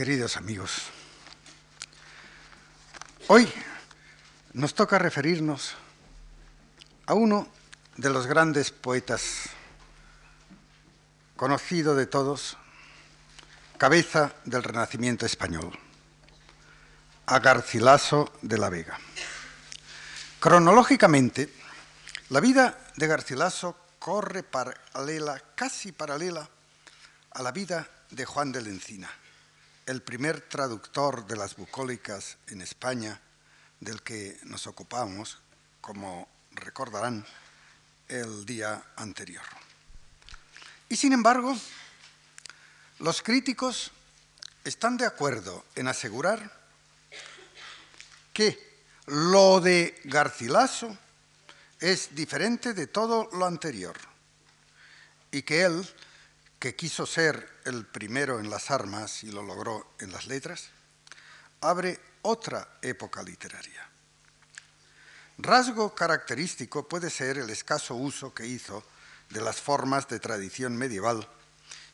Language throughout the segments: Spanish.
Queridos amigos, hoy nos toca referirnos a uno de los grandes poetas conocido de todos, cabeza del Renacimiento español, a Garcilaso de la Vega. Cronológicamente, la vida de Garcilaso corre paralela, casi paralela, a la vida de Juan de la Encina, el primer traductor de las bucólicas en España, del que nos ocupamos, como recordarán, el día anterior. Y sin embargo, los críticos están de acuerdo en asegurar que lo de Garcilaso es diferente de todo lo anterior y que él, que quiso ser el primero en las armas y lo logró en las letras, abre otra época literaria. Rasgo característico puede ser el escaso uso que hizo de las formas de tradición medieval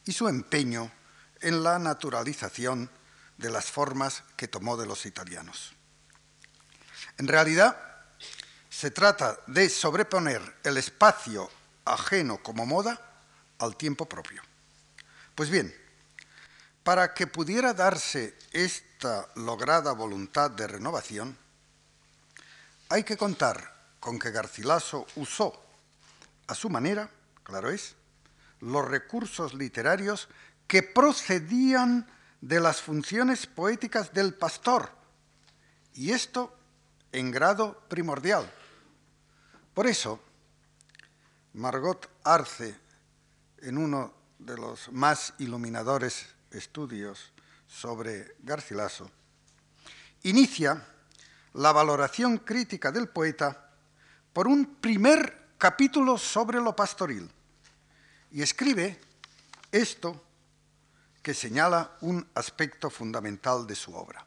y su empeño en la naturalización de las formas que tomó de los italianos. En realidad, se trata de sobreponer el espacio ajeno como moda al tiempo propio. Pues bien, para que pudiera darse esta lograda voluntad de renovación, hay que contar con que Garcilaso usó, a su manera, claro es, los recursos literarios que procedían de las funciones poéticas del pastor, y esto en grado primordial. Por eso, Margot Arce, en uno de los más iluminadores estudios sobre Garcilaso, inicia la valoración crítica del poeta por un primer capítulo sobre lo pastoril y escribe esto que señala un aspecto fundamental de su obra.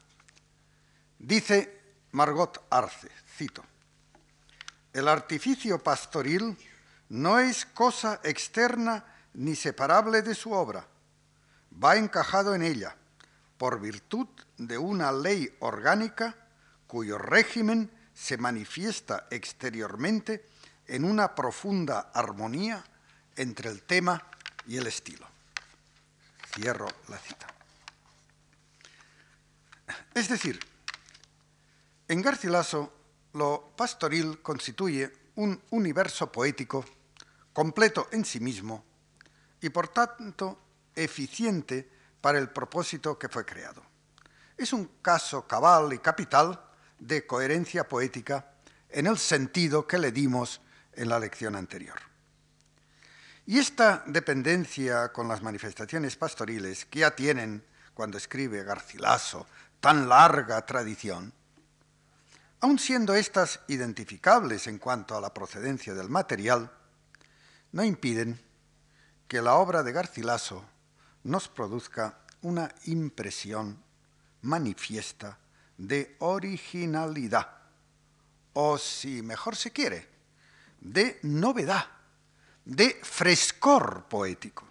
Dice Margot Arce, cito, el artificio pastoril no es cosa externa ni separable de su obra, va encajado en ella por virtud de una ley orgánica cuyo régimen se manifiesta exteriormente en una profunda armonía entre el tema y el estilo. Cierro la cita. Es decir, en Garcilaso lo pastoril constituye un universo poético completo en sí mismo y por tanto eficiente para el propósito que fue creado. Es un caso cabal y capital de coherencia poética en el sentido que le dimos en la lección anterior. Y esta dependencia con las manifestaciones pastoriles que ya tienen, cuando escribe Garcilaso, tan larga tradición, aun siendo estas identificables en cuanto a la procedencia del material, no impiden que la obra de Garcilaso nos produzca una impresión manifiesta de originalidad, o si mejor se quiere, de novedad, de frescor poético.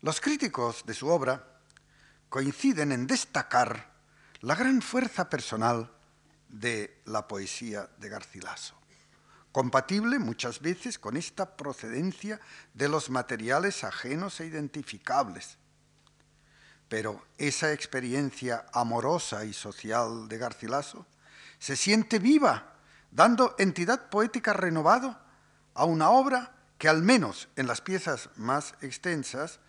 Los críticos de su obra coinciden en destacar la gran fuerza personal de la poesía de Garcilaso, compatible muchas veces con esta procedencia de los materiales ajenos e identificables, pero esa experiencia amorosa y social de Garcilaso se siente viva, dando entidad poética renovada a una obra que al menos en las piezas más extensas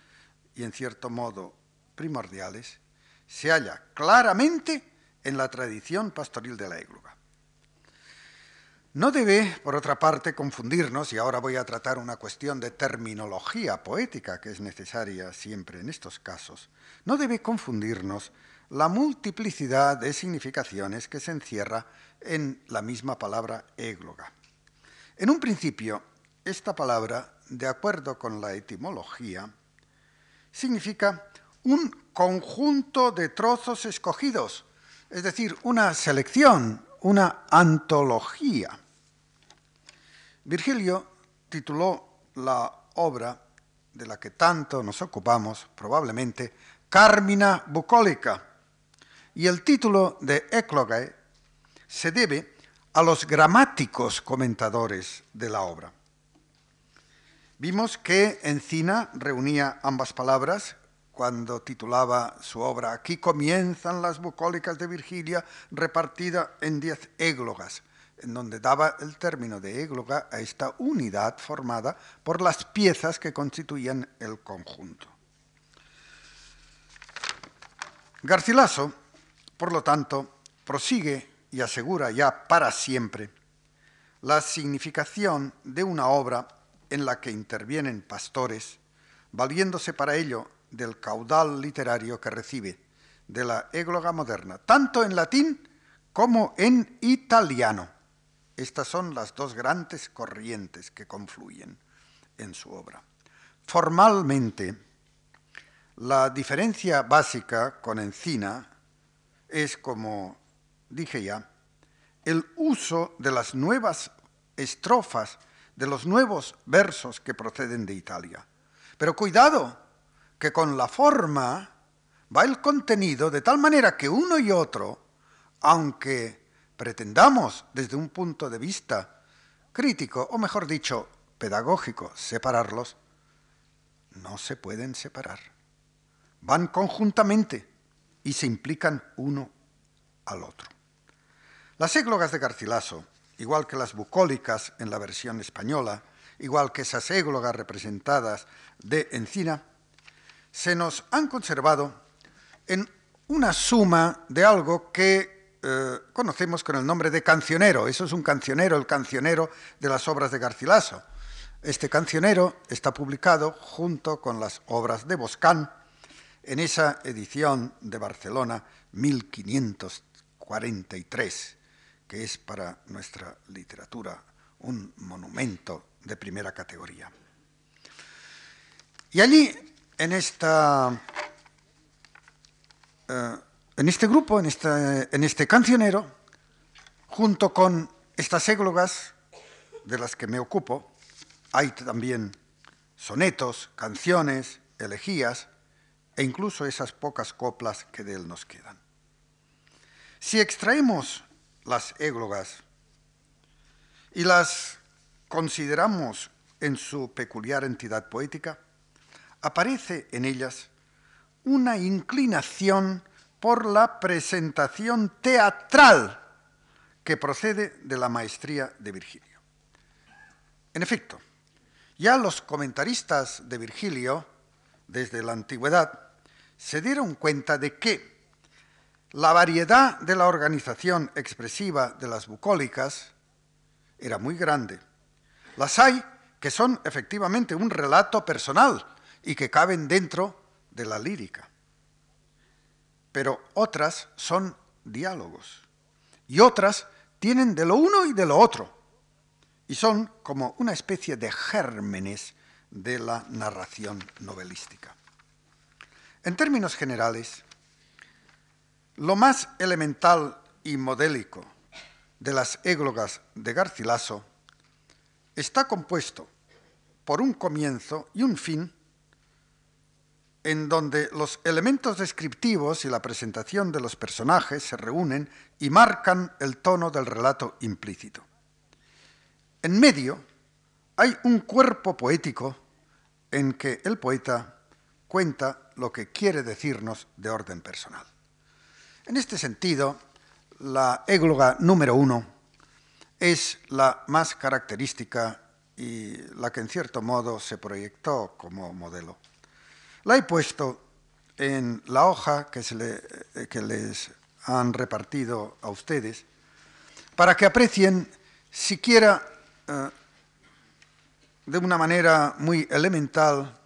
y en cierto modo primordiales, se halla claramente en la tradición pastoril de la égloga. No debe, por otra parte, confundirnos, y ahora voy a tratar una cuestión de terminología poética que es necesaria siempre en estos casos, no debe confundirnos la multiplicidad de significaciones que se encierra en la misma palabra égloga. En un principio, esta palabra, de acuerdo con la etimología, significa un conjunto de trozos escogidos, es decir, una selección, una antología. Virgilio tituló la obra de la que tanto nos ocupamos, probablemente, Carmina bucólica, y el título de Eclogae se debe a los gramáticos comentadores de la obra. Vimos que Encina reunía ambas palabras cuando titulaba su obra Aquí comienzan las bucólicas de Virgilia repartida en diez églogas, en donde daba el término de égloga a esta unidad formada por las piezas que constituían el conjunto. Garcilaso, por lo tanto, prosigue y asegura ya para siempre la significación de una obra en la que intervienen pastores, valiéndose para ello del caudal literario que recibe de la égloga moderna, tanto en latín como en italiano. Estas son las dos grandes corrientes que confluyen en su obra. Formalmente, la diferencia básica con Encina es, como dije ya, el uso de las nuevas estrofas, de los nuevos versos que proceden de Italia. Pero cuidado, que con la forma va el contenido de tal manera que uno y otro, aunque pretendamos desde un punto de vista crítico, o mejor dicho, pedagógico, separarlos, no se pueden separar. Van conjuntamente y se implican uno al otro. Las églogas de Garcilaso, igual que las bucólicas en la versión española, igual que esas églogas representadas de Encina, se nos han conservado en una suma de algo que eh, conocemos con el nombre de cancionero. Eso es un cancionero, el cancionero de las obras de Garcilaso. Este cancionero está publicado junto con las obras de Boscán en esa edición de Barcelona 1543, que es para nuestra literatura un monumento de primera categoría. Y allí en, esta, eh, en este grupo, en, este cancionero, junto con estas églogas de las que me ocupo, hay también sonetos, canciones, elegías e incluso esas pocas coplas que de él nos quedan. Si extraemos las églogas y las consideramos en su peculiar entidad poética, aparece en ellas una inclinación por la presentación teatral que procede de la maestría de Virgilio. En efecto, ya los comentaristas de Virgilio, desde la antigüedad, se dieron cuenta de que la variedad de la organización expresiva de las bucólicas era muy grande. Las hay que son efectivamente un relato personal, y que caben dentro de la lírica. Pero otras son diálogos y otras tienen de lo uno y de lo otro y son como una especie de gérmenes de la narración novelística. En términos generales, lo más elemental y modélico de las églogas de Garcilaso está compuesto por un comienzo y un fin en donde los elementos descriptivos y la presentación de los personajes se reúnen y marcan el tono del relato implícito. En medio hay un cuerpo poético en que el poeta cuenta lo que quiere decirnos de orden personal. En este sentido, la égloga número uno es la más característica y la que en cierto modo se proyectó como modelo. La he puesto en la hoja que, se eh, les han repartido a ustedes para que aprecien siquiera eh, de una manera muy elemental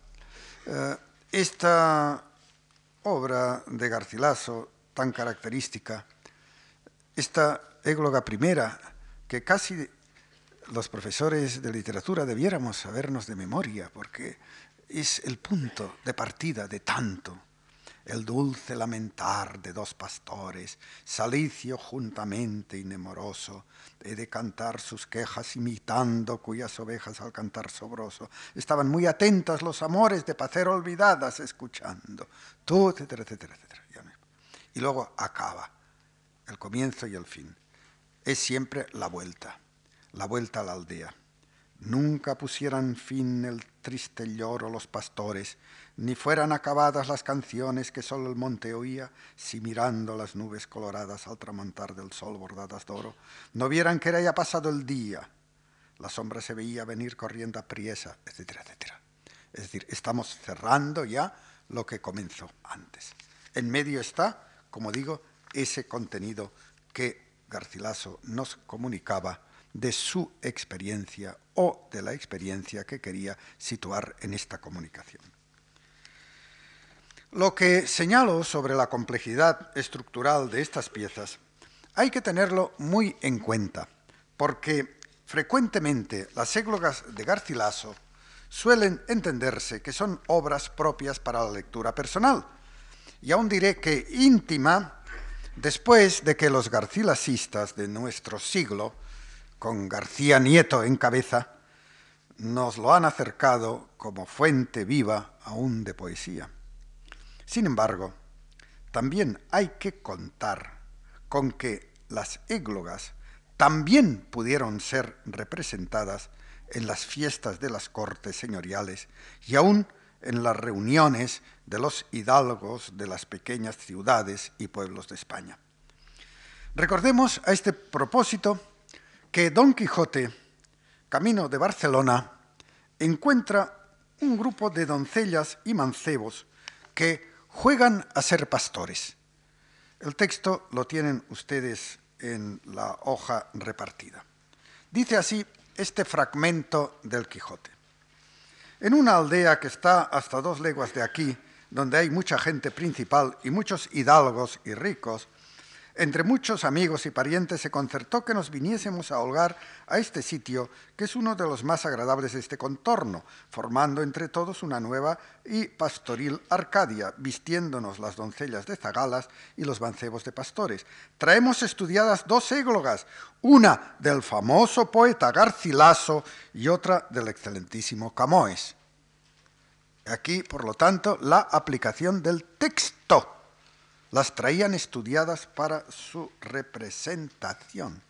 eh, esta obra de Garcilaso tan característica, esta égloga primera que casi los profesores de literatura debiéramos sabernos de memoria, porque es el punto de partida de tanto. el dulce lamentar de dos pastores, salicio juntamente y nemoroso, he de cantar sus quejas imitando cuyas ovejas al cantar sobroso estaban muy atentas los amores de pacer olvidadas escuchando, tú, etcétera, etcétera, etcétera. Y luego acaba el comienzo y el fin. Es siempre la vuelta, la vuelta a la aldea. Nunca pusieran fin el triste lloro los pastores, ni fueran acabadas las canciones que solo el monte oía, si mirando las nubes coloradas al tramontar del sol bordadas de oro, no vieran que era ya pasado el día. La sombra se veía venir corriendo a priesa, etcétera, etcétera. Es decir, estamos cerrando ya lo que comenzó antes. En medio está, como digo, ese contenido que Garcilaso nos comunicaba de su experiencia o de la experiencia que quería situar en esta comunicación. Lo que señalo sobre la complejidad estructural de estas piezas hay que tenerlo muy en cuenta, porque frecuentemente las églogas de Garcilaso suelen entenderse que son obras propias para la lectura personal, y aún diré que íntima después de que los garcilasistas de nuestro siglo, con García Nieto en cabeza, nos lo han acercado como fuente viva aún de poesía. Sin embargo, también hay que contar con que las églogas también pudieron ser representadas en las fiestas de las cortes señoriales y aún en las reuniones de los hidalgos de las pequeñas ciudades y pueblos de España. Recordemos a este propósito que Don Quijote, camino de Barcelona, encuentra un grupo de doncellas y mancebos que juegan a ser pastores. El texto lo tienen ustedes en la hoja repartida. Dice así este fragmento del Quijote. En una aldea que está hasta dos leguas de aquí, donde hay mucha gente principal y muchos hidalgos y ricos, entre muchos amigos y parientes se concertó que nos viniésemos a holgar a este sitio, que es uno de los más agradables de este contorno, formando entre todos una nueva y pastoril Arcadia, vistiéndonos las doncellas de zagalas y los mancebos de pastores. Traemos estudiadas dos églogas, una del famoso poeta Garcilaso y otra del excelentísimo Camoes. Aquí, por lo tanto, la aplicación del texto las traían estudiadas para su representación.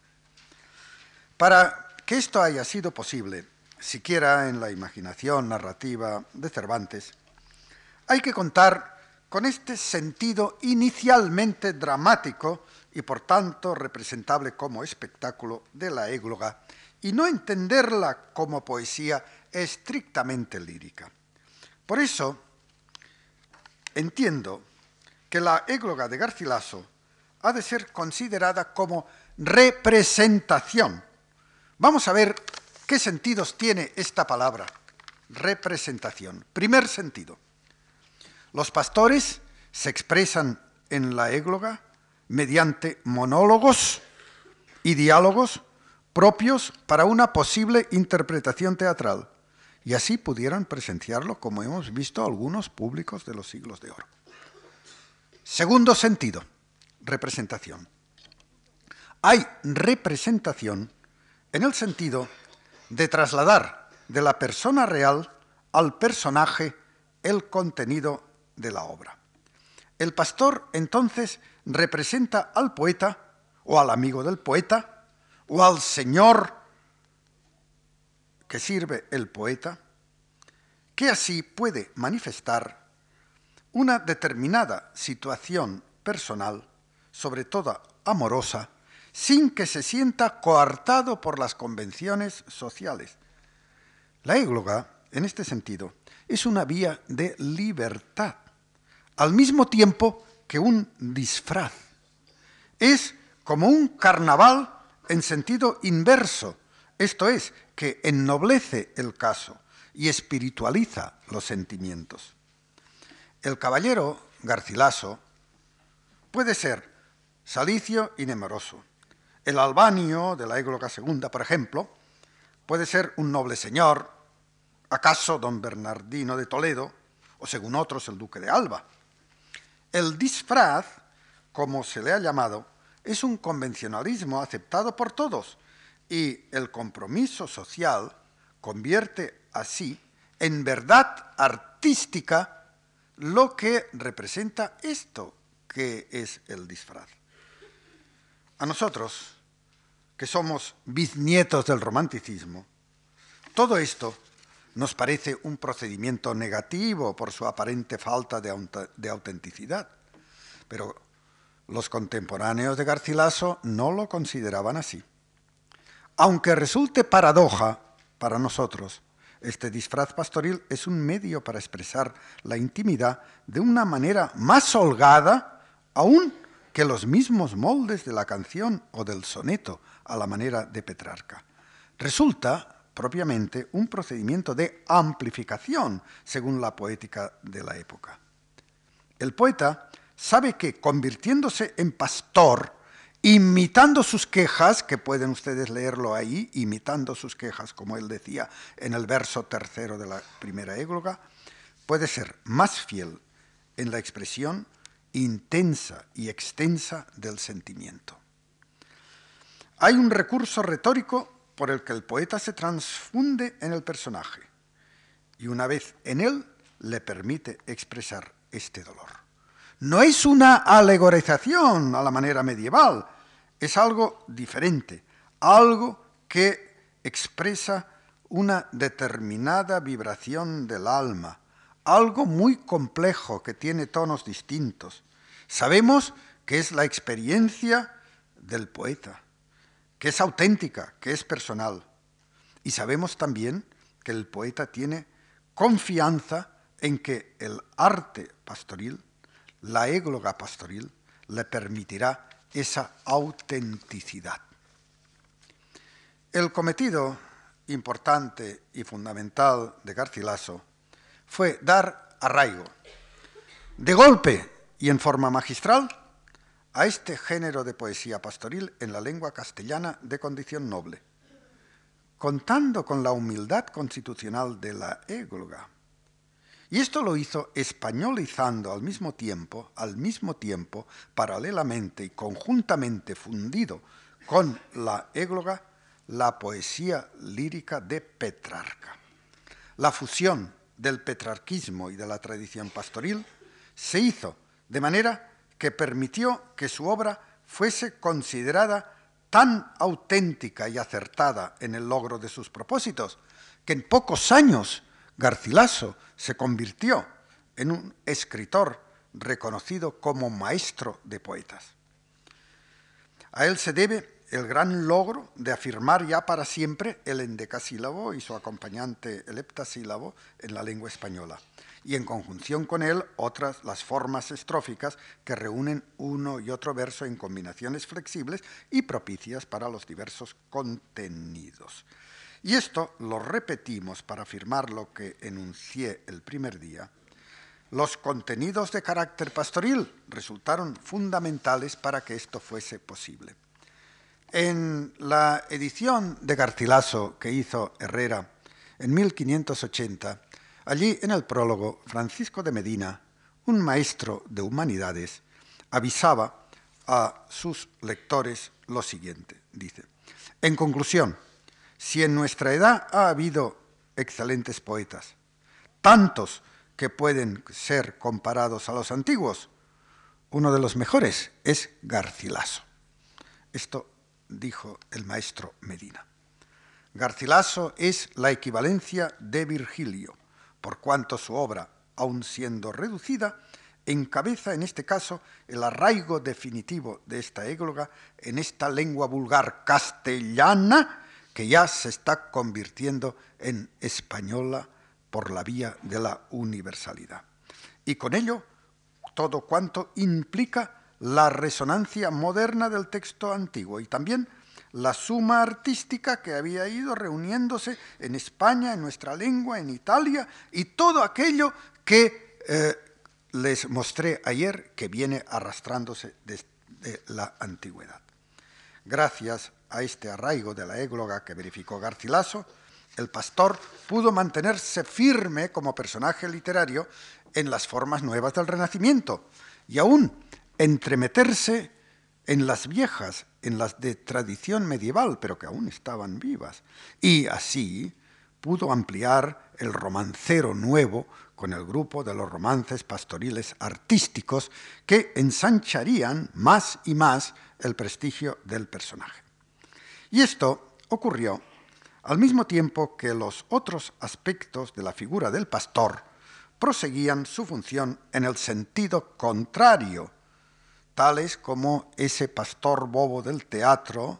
Para que esto haya sido posible, siquiera en la imaginación narrativa de Cervantes, hay que contar con este sentido inicialmente dramático y por tanto representable como espectáculo de la égloga y no entenderla como poesía estrictamente lírica. Por eso, entiendo que la égloga de Garcilaso ha de ser considerada como representación. Vamos a ver qué sentidos tiene esta palabra, representación. Primer sentido. Los pastores se expresan en la égloga mediante monólogos y diálogos propios para una posible interpretación teatral, y así pudieran presenciarlo como hemos visto algunos públicos de los siglos de oro. Segundo sentido, representación. Hay representación en el sentido de trasladar de la persona real al personaje el contenido de la obra. El pastor entonces representa al poeta o al amigo del poeta o al señor que sirve el poeta, que así puede manifestar una determinada situación personal, sobre todo amorosa, sin que se sienta coartado por las convenciones sociales. La égloga, en este sentido, es una vía de libertad, al mismo tiempo que un disfraz. Es como un carnaval en sentido inverso, esto es, que ennoblece el caso y espiritualiza los sentimientos. El caballero Garcilaso puede ser salicio y nemoroso. El albanio de la égloga segunda, por ejemplo, puede ser un noble señor, acaso don Bernardino de Toledo, o según otros el duque de Alba. El disfraz, como se le ha llamado, es un convencionalismo aceptado por todos y el compromiso social convierte así en verdad artística lo que representa esto que es el disfraz. A nosotros, que somos bisnietos del romanticismo, todo esto nos parece un procedimiento negativo por su aparente falta de, autenticidad, pero los contemporáneos de Garcilaso no lo consideraban así. Aunque resulte paradoja para nosotros, este disfraz pastoril es un medio para expresar la intimidad de una manera más holgada aún que los mismos moldes de la canción o del soneto a la manera de Petrarca. Resulta propiamente un procedimiento de amplificación según la poética de la época. El poeta sabe que convirtiéndose en pastor, imitando sus quejas, que pueden ustedes leerlo ahí, imitando sus quejas, como él decía en el verso tercero de la primera égloga, puede ser más fiel en la expresión intensa y extensa del sentimiento. Hay un recurso retórico por el que el poeta se transfunde en el personaje y una vez en él le permite expresar este dolor. No es una alegorización a la manera medieval, es algo diferente, algo que expresa una determinada vibración del alma, algo muy complejo que tiene tonos distintos. Sabemos que es la experiencia del poeta que es auténtica, que es personal. Y sabemos también que el poeta tiene confianza en que el arte pastoril, la égloga pastoril, le permitirá esa autenticidad. El cometido importante y fundamental de Garcilaso fue dar arraigo, de golpe y en forma magistral, a este género de poesía pastoril en la lengua castellana de condición noble, contando con la humildad constitucional de la égloga. Y esto lo hizo españolizando al mismo tiempo, al mismo tiempo, paralelamente y conjuntamente fundido con la égloga, la poesía lírica de Petrarca. La fusión del petrarquismo y de la tradición pastoril se hizo de manera que permitió que su obra fuese considerada tan auténtica y acertada en el logro de sus propósitos, que en pocos años Garcilaso se convirtió en un escritor reconocido como maestro de poetas. A él se debe el gran logro de afirmar ya para siempre el endecasílabo y su acompañante el heptasílabo en la lengua española y en conjunción con él otras las formas estróficas que reúnen uno y otro verso en combinaciones flexibles y propicias para los diversos contenidos. Y esto lo repetimos para afirmar lo que enuncié el primer día. Los contenidos de carácter pastoril resultaron fundamentales para que esto fuese posible. En la edición de Garcilaso que hizo Herrera en 1580, Allí, en el prólogo, Francisco de Medina, un maestro de humanidades, avisaba a sus lectores lo siguiente. Dice, en conclusión, si en nuestra edad ha habido excelentes poetas, tantos que pueden ser comparados a los antiguos, uno de los mejores es Garcilaso. Esto dijo el maestro Medina. Garcilaso es la equivalencia de Virgilio por cuanto su obra, aun siendo reducida, encabeza en este caso el arraigo definitivo de esta égloga en esta lengua vulgar castellana que ya se está convirtiendo en española por la vía de la universalidad. Y con ello todo cuanto implica la resonancia moderna del texto antiguo y también la suma artística que había ido reuniéndose en España, en nuestra lengua, en Italia, y todo aquello que eh, les mostré ayer que viene arrastrándose desde la antigüedad. Gracias a este arraigo de la égloga que verificó Garcilaso, el pastor pudo mantenerse firme como personaje literario en las formas nuevas del Renacimiento y aún entremeterse en las viejas, en las de tradición medieval, pero que aún estaban vivas. Y así pudo ampliar el romancero nuevo con el grupo de los romances pastoriles artísticos que ensancharían más y más el prestigio del personaje. Y esto ocurrió al mismo tiempo que los otros aspectos de la figura del pastor proseguían su función en el sentido contrario tales como ese pastor bobo del teatro,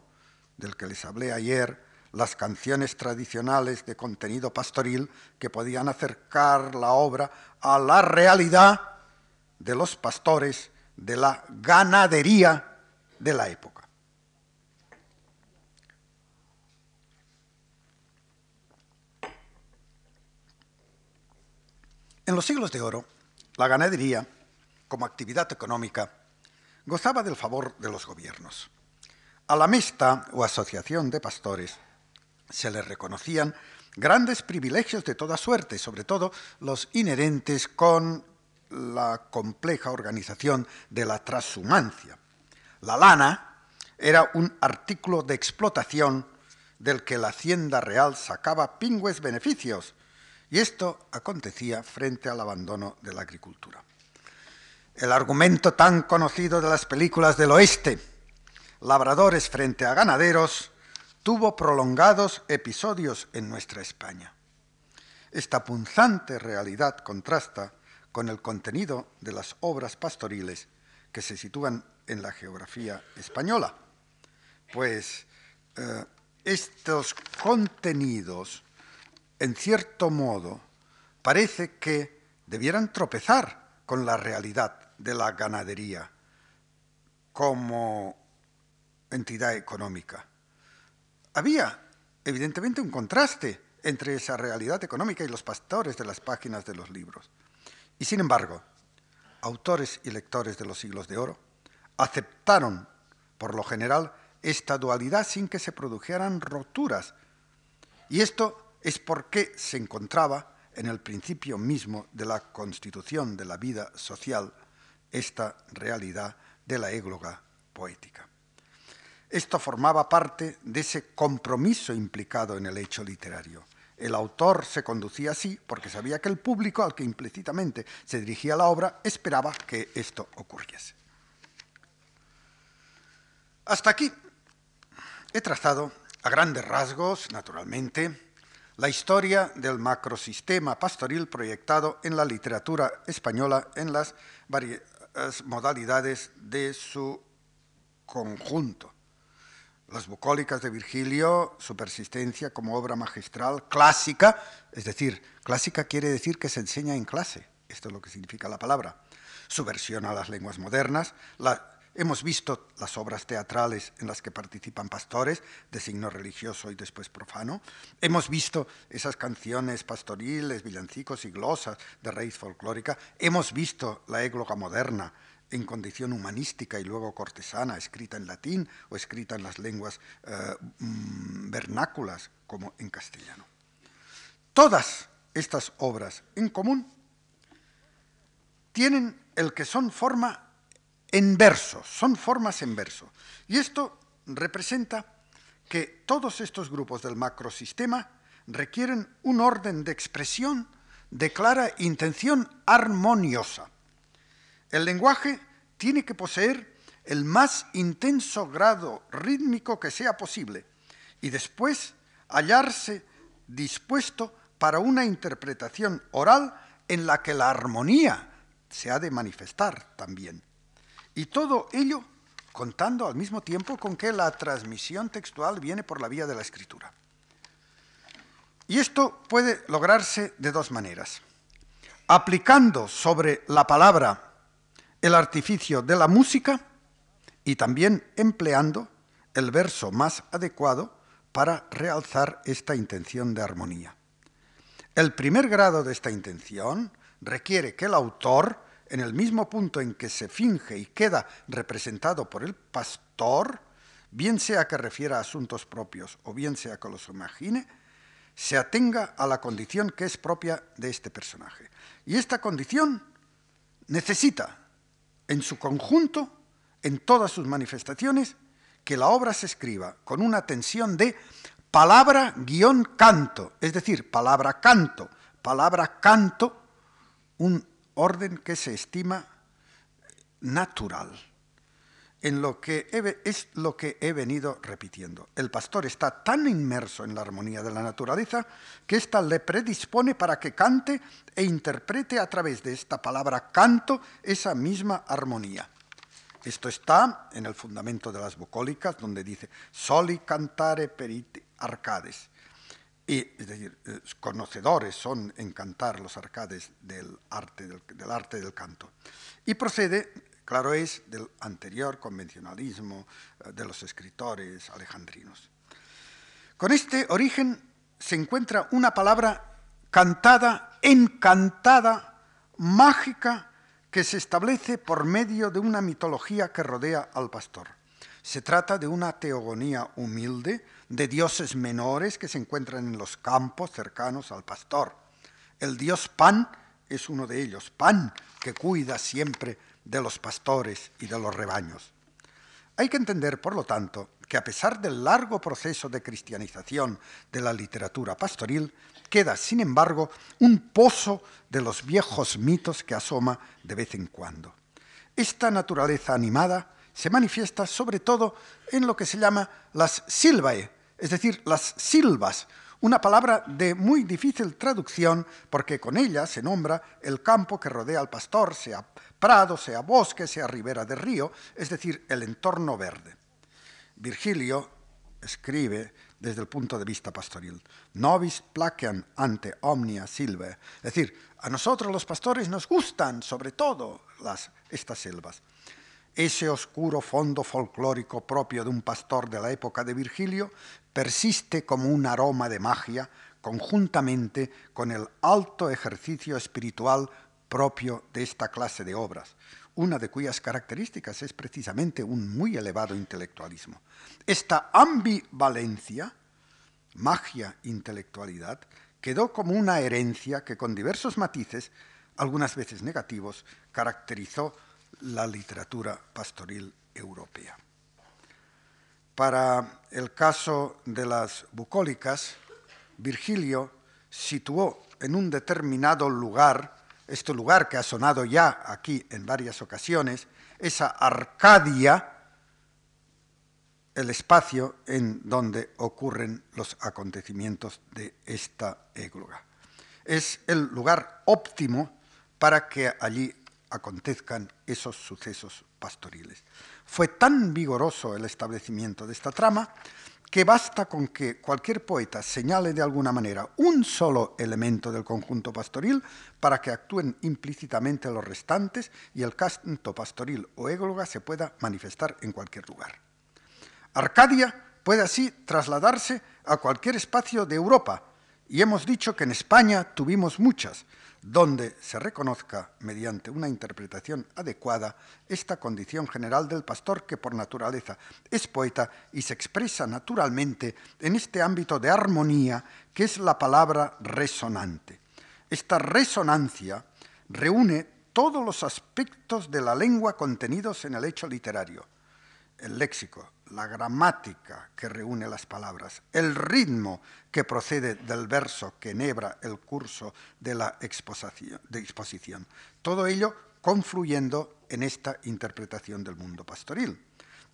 del que les hablé ayer, las canciones tradicionales de contenido pastoril que podían acercar la obra a la realidad de los pastores de la ganadería de la época. En los siglos de oro, la ganadería, como actividad económica, gozaba del favor de los gobiernos. A la Mesta o Asociación de Pastores se le reconocían grandes privilegios de toda suerte, sobre todo los inherentes con la compleja organización de la transhumancia. La lana era un artículo de explotación del que la hacienda real sacaba pingües beneficios, y esto acontecía frente al abandono de la agricultura el argumento tan conocido de las películas del oeste, labradores frente a ganaderos, tuvo prolongados episodios en nuestra España. Esta punzante realidad contrasta con el contenido de las obras pastoriles que se sitúan en la geografía española, pues eh, estos contenidos, en cierto modo, parece que debieran tropezar con la realidad de la ganadería como entidad económica. Había, evidentemente, un contraste entre esa realidad económica y los pastores de las páginas de los libros. Y sin embargo, autores y lectores de los siglos de oro aceptaron, por lo general, esta dualidad sin que se produjeran roturas. Y esto es porque se encontraba en el principio mismo de la constitución de la vida social esta realidad de la égloga poética. Esto formaba parte de ese compromiso implicado en el hecho literario. El autor se conducía así porque sabía que el público al que implícitamente se dirigía la obra esperaba que esto ocurriese. Hasta aquí he trazado a grandes rasgos, naturalmente, la historia del macrosistema pastoril proyectado en la literatura española en las varias modalidades de su conjunto. Las bucólicas de Virgilio, su persistencia como obra magistral clásica, es decir, clásica quiere decir que se enseña en clase, esto es lo que significa la palabra. Su versión a las lenguas modernas, la Hemos visto las obras teatrales en las que participan pastores, de signo religioso y después profano. Hemos visto esas canciones pastoriles, villancicos y glosas de raíz folclórica. Hemos visto la égloga moderna en condición humanística y luego cortesana, escrita en latín o escrita en las lenguas eh, mm, vernáculas, como en castellano. Todas estas obras en común tienen el que son forma en verso, son formas en verso. Y esto representa que todos estos grupos del macrosistema requieren un orden de expresión de clara intención armoniosa. El lenguaje tiene que poseer el más intenso grado rítmico que sea posible y después hallarse dispuesto para una interpretación oral en la que la armonía se ha de manifestar también. Y todo ello contando al mismo tiempo con que la transmisión textual viene por la vía de la escritura. Y esto puede lograrse de dos maneras. Aplicando sobre la palabra el artificio de la música y también empleando el verso más adecuado para realzar esta intención de armonía. El primer grado de esta intención requiere que el autor en el mismo punto en que se finge y queda representado por el pastor, bien sea que refiera a asuntos propios o bien sea que los imagine, se atenga a la condición que es propia de este personaje. Y esta condición necesita, en su conjunto, en todas sus manifestaciones, que la obra se escriba con una tensión de palabra guion canto, es decir, palabra canto, palabra canto, un orden que se estima natural en lo que es lo que he venido repitiendo. El pastor está tan inmerso en la armonía de la naturaleza que ésta le predispone para que cante e interprete a través de esta palabra canto esa misma armonía. Esto está en el fundamento de las bucólicas, donde dice soli cantare perit arcades. Y, es decir, conocedores son en cantar los arcades del arte del arte del canto. Y procede Claro es del anterior convencionalismo eh, de los escritores alejandrinos. Con este origen se encuentra una palabra cantada, encantada, mágica, que se establece por medio de una mitología que rodea al pastor. Se trata de una teogonía humilde de dioses menores que se encuentran en los campos cercanos al pastor. El dios Pan es uno de ellos, Pan, que cuida siempre de los pastores y de los rebaños. Hay que entender, por lo tanto, que a pesar del largo proceso de cristianización de la literatura pastoril, queda, sin embargo, un pozo de los viejos mitos que asoma de vez en cuando. Esta naturaleza animada se manifiesta sobre todo en lo que se llama las silvae, es decir, las silvas, una palabra de muy difícil traducción porque con ella se nombra el campo que rodea al pastor, sea prado, sea bosque, sea ribera de río, es decir, el entorno verde. Virgilio escribe desde el punto de vista pastoril, novis placean ante omnia silve, es decir, a nosotros los pastores nos gustan sobre todo estas selvas. Ese oscuro fondo folclórico propio de un pastor de la época de Virgilio persiste como un aroma de magia conjuntamente con el alto ejercicio espiritual propio de esta clase de obras, una de cuyas características es precisamente un muy elevado intelectualismo. Esta ambivalencia, magia, intelectualidad, quedó como una herencia que con diversos matices, algunas veces negativos, caracterizó la literatura pastoril europea. Para el caso de las bucólicas, Virgilio situó en un determinado lugar, este lugar que ha sonado ya aquí en varias ocasiones, esa Arcadia, el espacio en donde ocurren los acontecimientos de esta égloga. Es el lugar óptimo para que allí acontezcan esos sucesos pastoriles. Fue tan vigoroso el establecimiento de esta trama que basta con que cualquier poeta señale de alguna manera un solo elemento del conjunto pastoril para que actúen implícitamente los restantes y el canto pastoril o égloga se pueda manifestar en cualquier lugar. Arcadia puede así trasladarse a cualquier espacio de Europa, y hemos dicho que en España tuvimos muchas, donde se reconozca mediante una interpretación adecuada esta condición general del pastor que por naturaleza es poeta y se expresa naturalmente en este ámbito de armonía que es la palabra resonante. Esta resonancia reúne todos los aspectos de la lengua contenidos en el hecho literario, el léxico, la gramática que reúne las palabras, el ritmo que procede del verso que enhebra el curso de la exposición, exposición. Todo ello confluyendo en esta interpretación del mundo pastoril,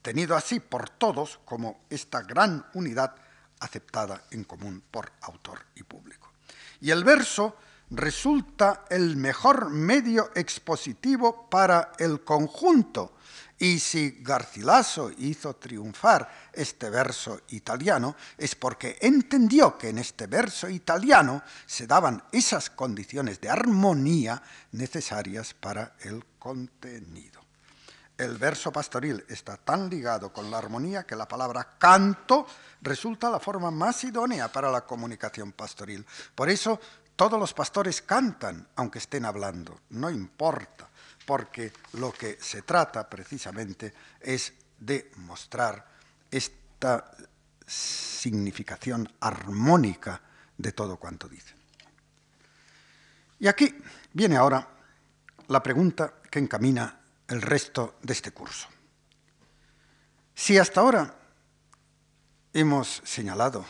tenido así por todos como esta gran unidad aceptada en común por autor y público. Y el verso resulta el mejor medio expositivo para el conjunto, y si Garcilaso hizo triunfar este verso italiano es porque entendió que en este verso italiano se daban esas condiciones de armonía necesarias para el contenido. El verso pastoril está tan ligado con la armonía que la palabra canto resulta la forma más idónea para la comunicación pastoril. Por eso todos los pastores cantan aunque estén hablando, no importa porque lo que se trata precisamente es de mostrar esta significación armónica de todo cuanto dice. Y aquí viene ahora la pregunta que encamina el resto de este curso. Si hasta ahora hemos señalado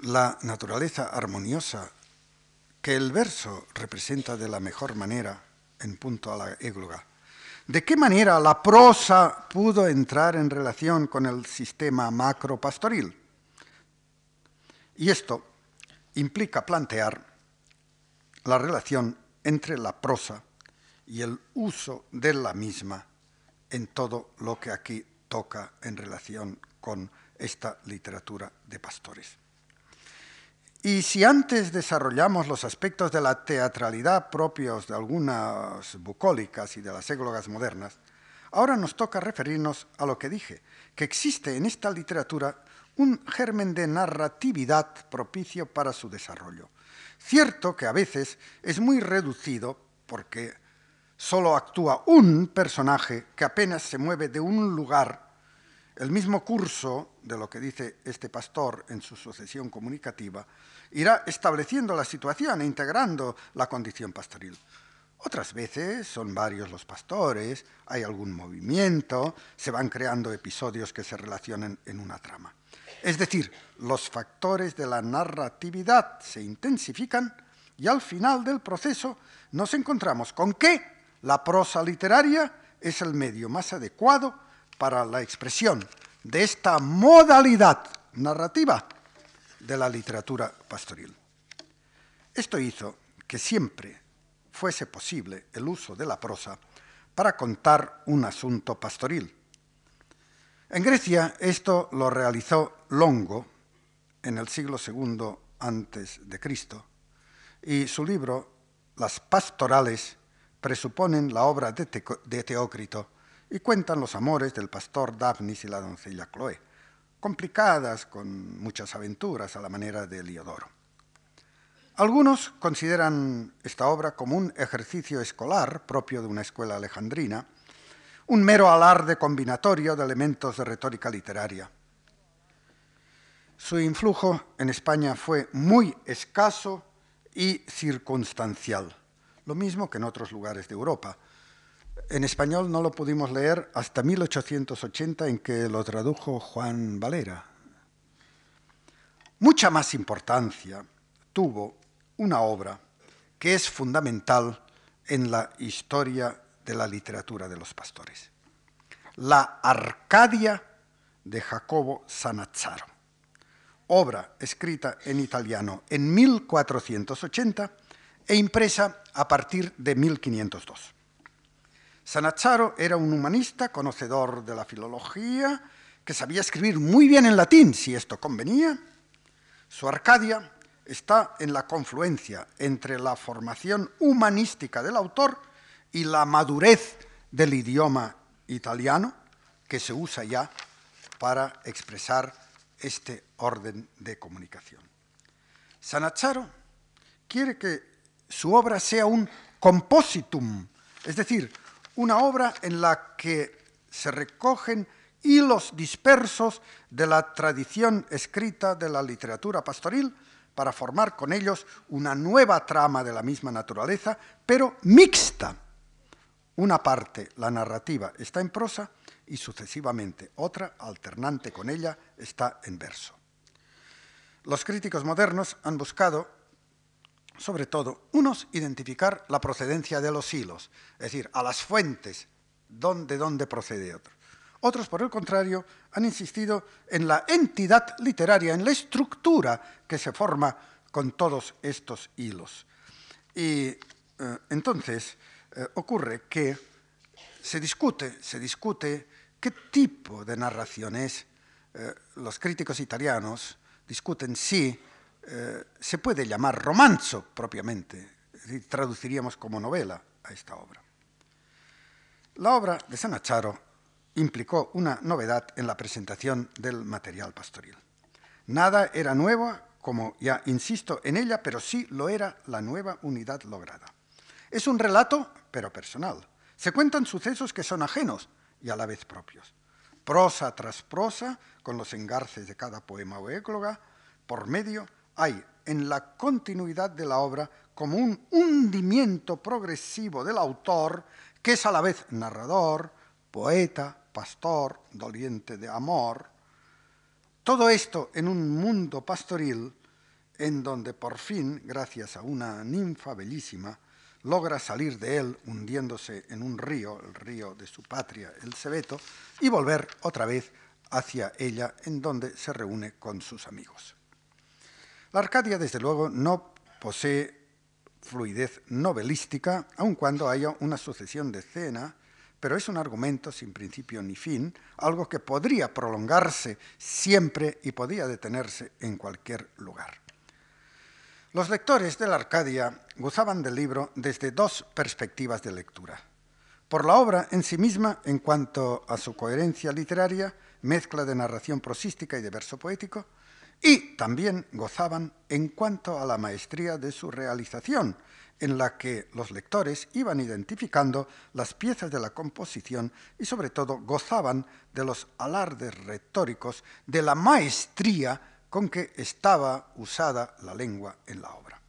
la naturaleza armoniosa que el verso representa de la mejor manera en punto a la égloga, ¿de qué manera la prosa pudo entrar en relación con el sistema macropastoril? Y esto implica plantear la relación entre la prosa y el uso de la misma en todo lo que aquí toca en relación con esta literatura de pastores. Y si antes desarrollamos los aspectos de la teatralidad propios de algunas bucólicas y de las églogas modernas, ahora nos toca referirnos a lo que dije, que existe en esta literatura un germen de narratividad propicio para su desarrollo. Cierto que a veces es muy reducido porque solo actúa un personaje que apenas se mueve de un lugar. El mismo curso de lo que dice este pastor en su sucesión comunicativa irá estableciendo la situación e integrando la condición pastoril. Otras veces son varios los pastores, hay algún movimiento, se van creando episodios que se relacionan en una trama. Es decir, los factores de la narratividad se intensifican y al final del proceso nos encontramos con que la prosa literaria es el medio más adecuado para la expresión de esta modalidad narrativa de la literatura pastoril. Esto hizo que siempre fuese posible el uso de la prosa para contar un asunto pastoril, en Grecia esto lo realizó Longo en el siglo II antes de Cristo y su libro Las pastorales presuponen la obra de, Teócrito y cuentan los amores del pastor Daphnis y la doncella Chloe, complicadas con muchas aventuras a la manera de Eliodoro. Algunos consideran esta obra como un ejercicio escolar propio de una escuela alejandrina, un mero alarde combinatorio de elementos de retórica literaria. Su influjo en España fue muy escaso y circunstancial, lo mismo que en otros lugares de Europa. En español no lo pudimos leer hasta 1880 en que lo tradujo Juan Valera. Mucha más importancia tuvo una obra que es fundamental en la historia de la literatura de los pastores. La Arcadia de Jacobo Sanazzaro, obra escrita en italiano en 1480 e impresa a partir de 1502. Sanazzaro era un humanista, conocedor de la filología, que sabía escribir muy bien en latín, si esto convenía. Su Arcadia está en la confluencia entre la formación humanística del autor y la madurez del idioma italiano que se usa ya para expresar este orden de comunicación. Sanazzaro quiere que su obra sea un compositum, es decir, una obra en la que se recogen hilos dispersos de la tradición escrita de la literatura pastoril para formar con ellos una nueva trama de la misma naturaleza, pero mixta una parte, la narrativa, está en prosa y sucesivamente otra, alternante con ella, está en verso. Los críticos modernos han buscado, sobre todo, unos, identificar la procedencia de los hilos, es decir, a las fuentes de dónde procede otro. Otros, por el contrario, han insistido en la entidad literaria, en la estructura que se forma con todos estos hilos. Y eh, entonces, eh, ocurre que se discute, se discute qué tipo de narración es. Eh, los críticos italianos discuten si eh, se puede llamar romanzo propiamente, traduciríamos como novela a esta obra. La obra de Sanacharo implicó una novedad en la presentación del material pastoril. Nada era nuevo, como ya insisto en ella, pero sí lo era la nueva unidad lograda. Es un relato, pero personal. Se cuentan sucesos que son ajenos y a la vez propios. Prosa tras prosa, con los engarces de cada poema o égloga, por medio hay en la continuidad de la obra como un hundimiento progresivo del autor que es a la vez narrador, poeta, pastor, doliente de amor. Todo esto en un mundo pastoril en donde por fin, gracias a una ninfa bellísima, logra salir de él hundiéndose en un río, el río de su patria, el Cebeto, y volver otra vez hacia ella, en donde se reúne con sus amigos. La Arcadia, desde luego, no posee fluidez novelística, aun cuando haya una sucesión de escena, pero es un argumento sin principio ni fin, algo que podría prolongarse siempre y podría detenerse en cualquier lugar. Los lectores de la Arcadia gozaban del libro desde dos perspectivas de lectura. Por la obra en sí misma, en cuanto a su coherencia literaria, mezcla de narración prosística y de verso poético, y también gozaban en cuanto a la maestría de su realización, en la que los lectores iban identificando las piezas de la composición y sobre todo gozaban de los alardes retóricos, de la maestría con que estaba usada la lengua en la obra.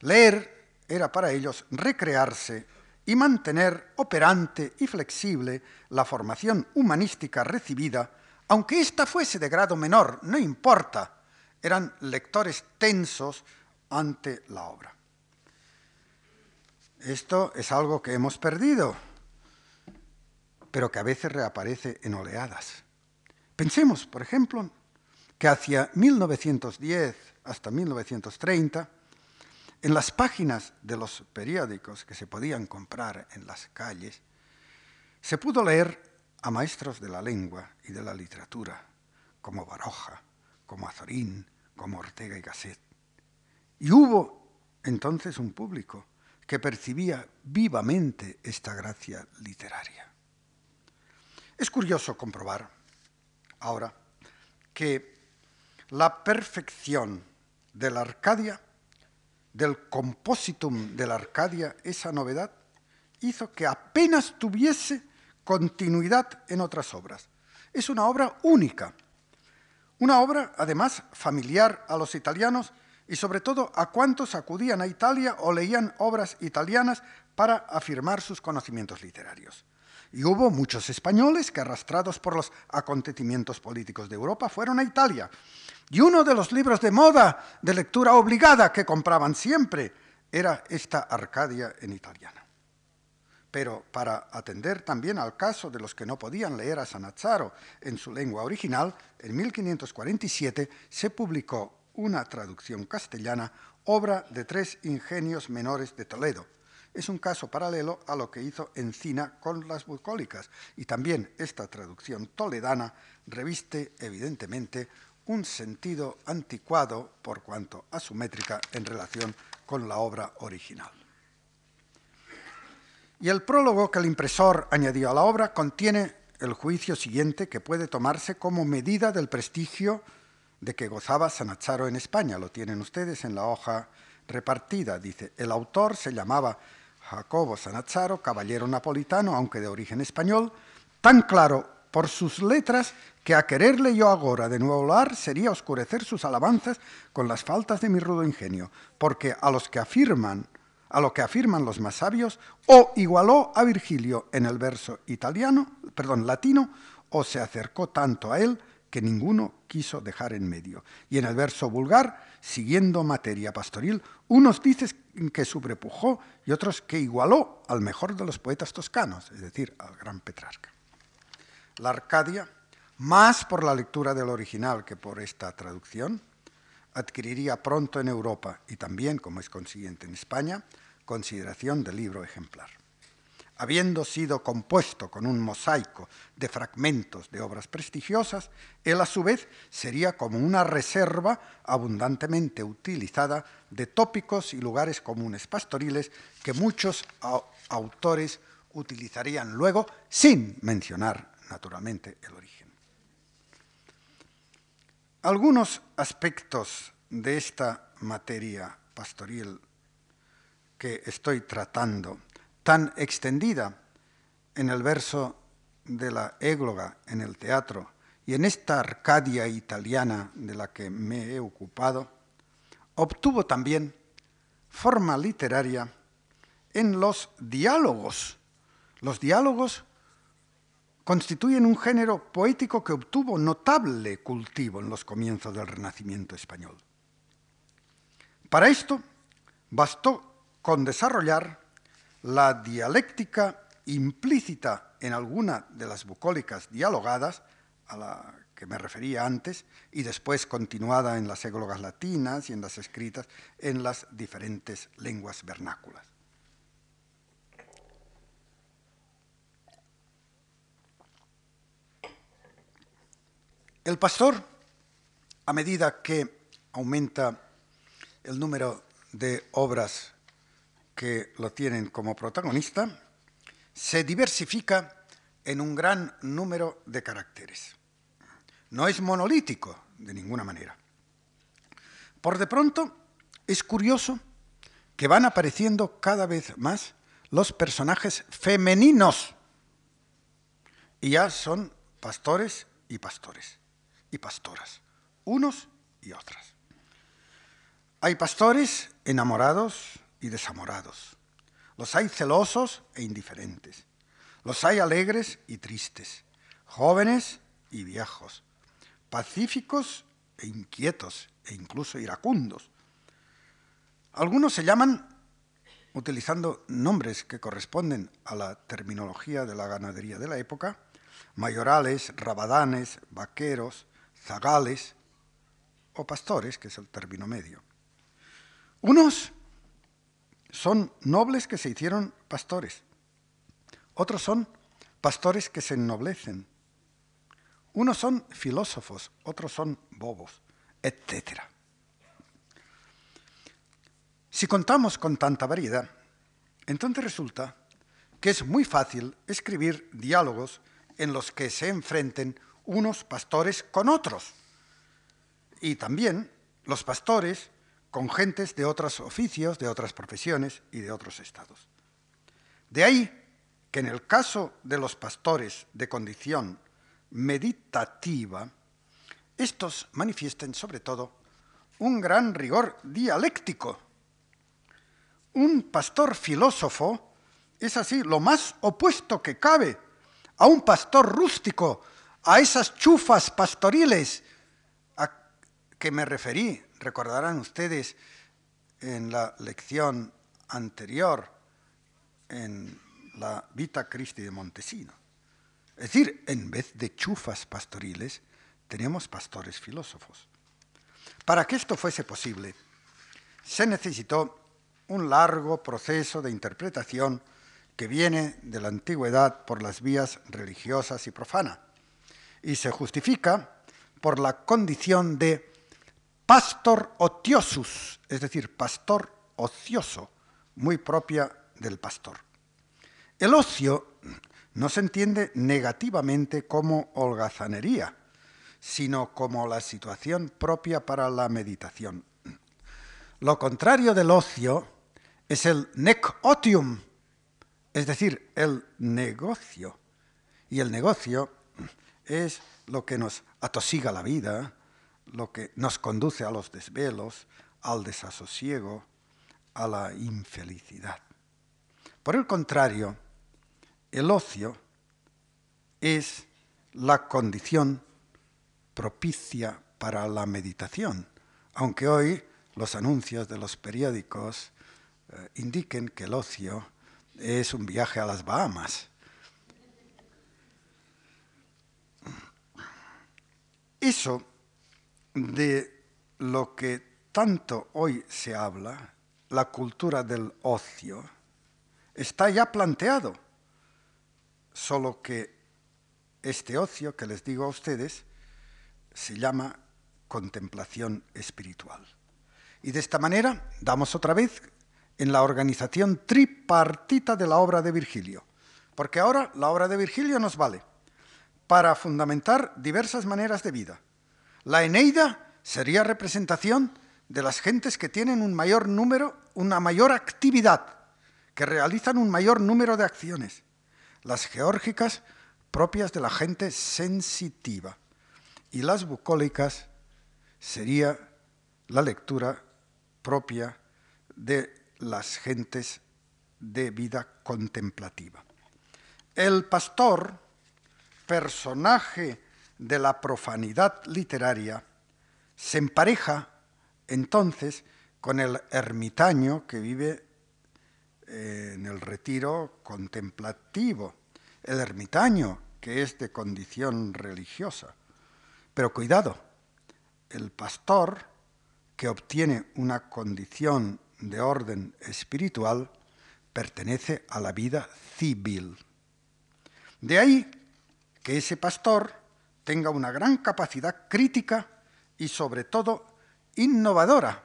Leer era para ellos recrearse y mantener operante y flexible la formación humanística recibida, aunque ésta fuese de grado menor, no importa, eran lectores tensos ante la obra. Esto es algo que hemos perdido, pero que a veces reaparece en oleadas. Pensemos, por ejemplo, que hacia 1910 hasta 1930, en las páginas de los periódicos que se podían comprar en las calles, se pudo leer a maestros de la lengua y de la literatura, como Baroja, como Azorín, como Ortega y Gasset. Y hubo entonces un público que percibía vivamente esta gracia literaria. Es curioso comprobar ahora que la perfección de la Arcadia, del compositum de la Arcadia, esa novedad, hizo que apenas tuviese continuidad en otras obras. Es una obra única, una obra además familiar a los italianos y sobre todo a cuantos acudían a Italia o leían obras italianas para afirmar sus conocimientos literarios. Y hubo muchos españoles que, arrastrados por los acontecimientos políticos de Europa, fueron a Italia y uno de los libros de moda de lectura obligada que compraban siempre era esta Arcadia en italiano. Pero para atender también al caso de los que no podían leer a Sanazzaro en su lengua original, en 1547 se publicó una traducción castellana, obra de tres ingenios menores de Toledo. Es un caso paralelo a lo que hizo Encina con las bucólicas, y también esta traducción toledana reviste evidentemente un sentido anticuado por cuanto a su métrica en relación con la obra original. Y el prólogo que el impresor añadió a la obra contiene el juicio siguiente que puede tomarse como medida del prestigio de que gozaba Sanazzaro en España. Lo tienen ustedes en la hoja repartida. Dice, el autor se llamaba Jacobo Sanazzaro, caballero napolitano, aunque de origen español, tan claro por sus letras que a quererle yo ahora de nuevo hablar sería oscurecer sus alabanzas con las faltas de mi rudo ingenio, porque a los que afirman, a lo que afirman los más sabios, o igualó a Virgilio en el verso italiano, perdón, latino, o se acercó tanto a él que ninguno quiso dejar en medio. Y en el verso vulgar, siguiendo materia pastoril, unos dicen que sobrepujó y otros que igualó al mejor de los poetas toscanos, es decir, al gran Petrarca. La Arcadia más por la lectura del original que por esta traducción, adquiriría pronto en Europa y también, como es consiguiente en España, consideración de libro ejemplar. Habiendo sido compuesto con un mosaico de fragmentos de obras prestigiosas, él a su vez sería como una reserva abundantemente utilizada de tópicos y lugares comunes pastoriles que muchos autores utilizarían luego sin mencionar naturalmente el origen. Algunos aspectos de esta materia pastoril que estoy tratando, tan extendida en el verso de la égloga en el teatro y en esta Arcadia italiana de la que me he ocupado, obtuvo también forma literaria en los diálogos Los diálogos constituyen un género poético que obtuvo notable cultivo en los comienzos del Renacimiento español. Para esto bastó con desarrollar la dialéctica implícita en alguna de las bucólicas dialogadas, a la que me refería antes, y después continuada en las églogas latinas y en las escritas en las diferentes lenguas vernáculas. El pastor, a medida que aumenta el número de obras que lo tienen como protagonista, se diversifica en un gran número de caracteres. No es monolítico de ninguna manera. Por de pronto, es curioso que van apareciendo cada vez más los personajes femeninos. Y ya son pastores y pastores y pastoras, unos y otras. Hay pastores enamorados y desamorados. Los hay celosos e indiferentes. Los hay alegres y tristes, jóvenes y viejos, pacíficos e inquietos e incluso iracundos. Algunos se llaman, utilizando nombres que corresponden a la terminología de la ganadería de la época, mayorales, rabadanes, vaqueros, zagales o pastores, que es el término medio. Unos son nobles que se hicieron pastores, otros son pastores que se ennoblecen, unos son filósofos, otros son bobos, etc. Si contamos con tanta variedad, entonces resulta que es muy fácil escribir diálogos en los que se enfrenten unos pastores con otros. Y también los pastores con gentes de otros oficios, de otras profesiones y de otros estados. De ahí que en el caso de los pastores de condición meditativa, estos manifiesten sobre todo un gran rigor dialéctico. Un pastor filósofo es así lo más opuesto que cabe a un pastor rústico a esas chufas pastoriles que me referí, recordarán ustedes en la lección anterior, en la Vita Christi de Montesino. Es decir, en vez de chufas pastoriles, tenemos pastores filósofos. Para que esto fuese posible, se necesitó un largo proceso de interpretación que viene de la antigüedad por las vías religiosas y profanas y se justifica por la condición de pastor otiosus, es decir, pastor ocioso, muy propia del pastor. El ocio no se entiende negativamente como holgazanería, sino como la situación propia para la meditación. Lo contrario del ocio es el nec otium, es decir, el negocio. Y el negocio es lo que nos atosiga la vida, lo que nos conduce a los desvelos, al desasosiego, a la infelicidad. Por el contrario, el ocio es la condición propicia para la meditación, aunque hoy los anuncios de los periódicos eh, indiquen que el ocio es un viaje a las Bahamas Eso de lo que tanto hoy se habla, la cultura del ocio, está ya planteado, solo que este ocio que les digo a ustedes se llama contemplación espiritual. Y de esta manera damos otra vez en la organización tripartita de la obra de Virgilio, porque ahora la obra de Virgilio nos vale para fundamentar diversas maneras de vida. La Eneida sería representación de las gentes que tienen un mayor número, una mayor actividad, que realizan un mayor número de acciones. Las geórgicas propias de la gente sensitiva. Y las bucólicas sería la lectura propia de las gentes de vida contemplativa. El pastor, personaje de la profanidad literaria, se empareja entonces con el ermitaño que vive eh, en el retiro contemplativo, el ermitaño que es de condición religiosa. Pero cuidado, el pastor que obtiene una condición de orden espiritual pertenece a la vida civil. De ahí que ese pastor tenga una gran capacidad crítica y sobre todo innovadora.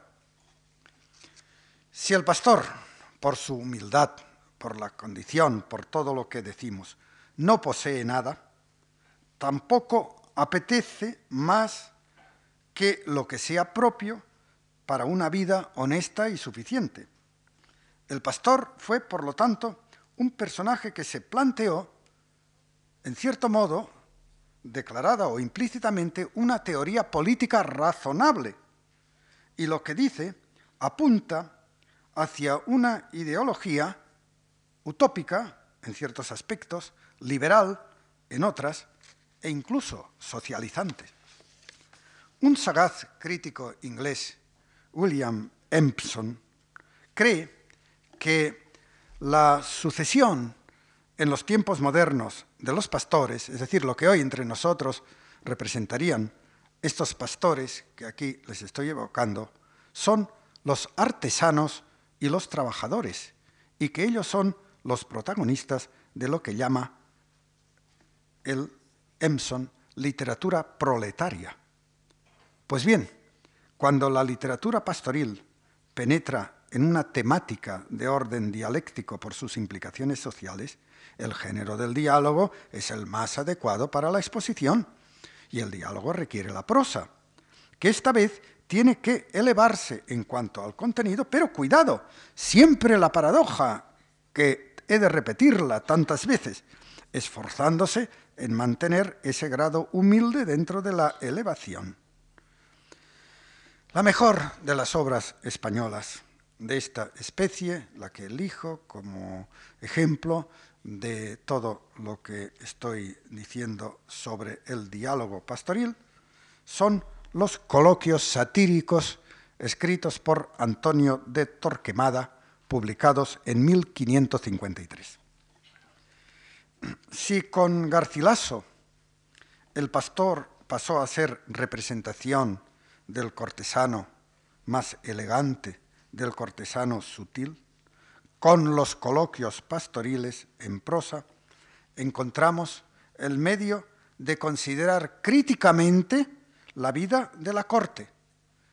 Si el pastor, por su humildad, por la condición, por todo lo que decimos, no posee nada, tampoco apetece más que lo que sea propio para una vida honesta y suficiente. El pastor fue, por lo tanto, un personaje que se planteó, en cierto modo, declarada o implícitamente, una teoría política razonable. Y lo que dice apunta hacia una ideología utópica, en ciertos aspectos, liberal en otras, e incluso socializante. Un sagaz crítico inglés, William Empson, cree que la sucesión en los tiempos modernos de los pastores, es decir, lo que hoy entre nosotros representarían estos pastores que aquí les estoy evocando, son los artesanos y los trabajadores, y que ellos son los protagonistas de lo que llama el Emson literatura proletaria. Pues bien, cuando la literatura pastoril penetra en una temática de orden dialéctico por sus implicaciones sociales, el género del diálogo es el más adecuado para la exposición y el diálogo requiere la prosa, que esta vez tiene que elevarse en cuanto al contenido, pero cuidado, siempre la paradoja, que he de repetirla tantas veces, esforzándose en mantener ese grado humilde dentro de la elevación. La mejor de las obras españolas de esta especie, la que elijo como ejemplo de todo lo que estoy diciendo sobre el diálogo pastoril, son los coloquios satíricos escritos por Antonio de Torquemada, publicados en 1553. Si con Garcilaso el pastor pasó a ser representación del cortesano más elegante, del cortesano sutil, con los coloquios pastoriles en prosa, encontramos el medio de considerar críticamente la vida de la corte.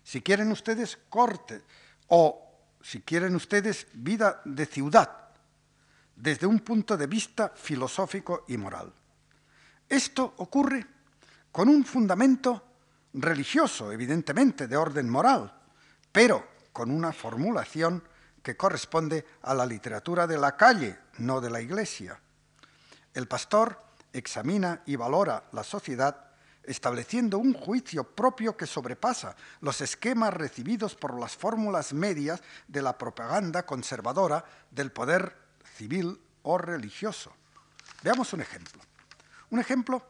Si quieren ustedes corte o si quieren ustedes vida de ciudad, desde un punto de vista filosófico y moral. Esto ocurre con un fundamento religioso, evidentemente, de orden moral, pero con una formulación que corresponde a la literatura de la calle, no de la iglesia. El pastor examina y valora la sociedad estableciendo un juicio propio que sobrepasa los esquemas recibidos por las fórmulas medias de la propaganda conservadora del poder civil o religioso. Veamos un ejemplo. Un ejemplo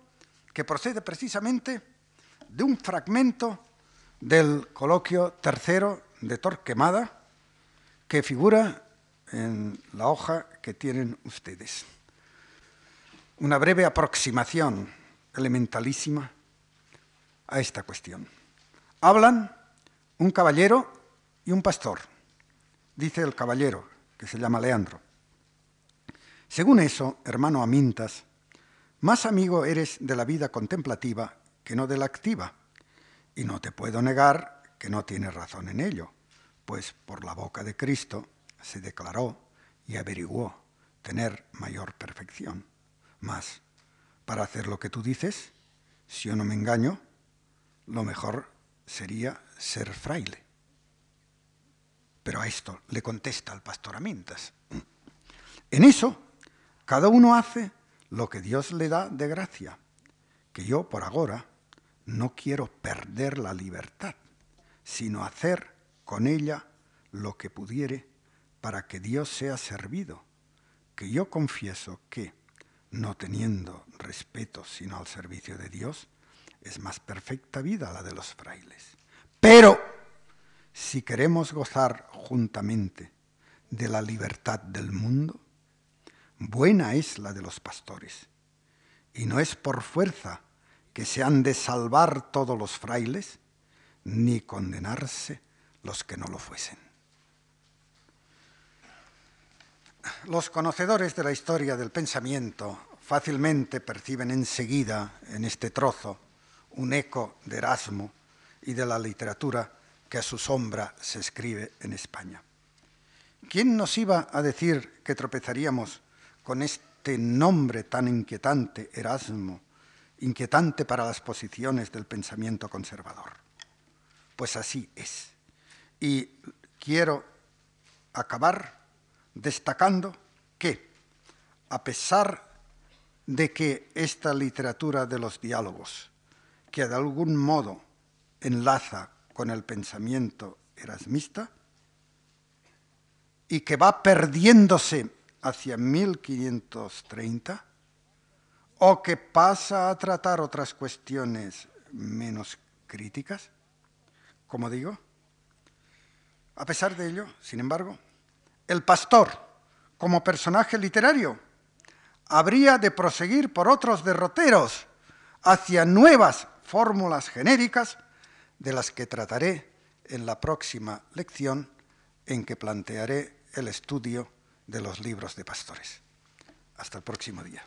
que procede precisamente de un fragmento del coloquio tercero de Torquemada que figura en la hoja que tienen ustedes. Una breve aproximación elementalísima a esta cuestión. Hablan un caballero y un pastor. Dice el caballero, que se llama Leandro. Según eso, hermano Amintas, más amigo eres de la vida contemplativa que no de la activa, y no te puedo negar que no tienes razón en ello, pues por la boca de Cristo se declaró y averiguó tener mayor perfección. Mas, para hacer lo que tú dices, si yo no me engaño, lo mejor sería ser fraile. Pero a esto le contesta el pastor Amintas. En eso cada uno hace lo que Dios le da de gracia, que yo por ahora no quiero perder la libertad, sino hacer con ella lo que pudiere para que Dios sea servido, que yo confieso que, no teniendo respeto sino al servicio de Dios, es más perfecta vida la de los frailes. Pero si queremos gozar juntamente de la libertad del mundo, buena es la de los pastores. Y no es por fuerza que se han de salvar todos los frailes, ni condenarse los que no lo fuesen. Los conocedores de la historia del pensamiento fácilmente perciben enseguida en este trozo un eco de Erasmo y de la literatura que a su sombra se escribe en España. ¿Quién nos iba a decir que tropezaríamos con este nombre tan inquietante, Erasmo, inquietante para las posiciones del pensamiento conservador? Pues así es. Y quiero acabar destacando que, a pesar de que esta literatura de los diálogos, que de algún modo enlaza con el pensamiento erasmista y que va perdiéndose hacia 1530, o que pasa a tratar otras cuestiones menos críticas, como digo. A pesar de ello, sin embargo, el pastor, como personaje literario, habría de proseguir por otros derroteros hacia nuevas fórmulas genéricas de las que trataré en la próxima lección en que plantearé el estudio de los libros de pastores. Hasta el próximo día.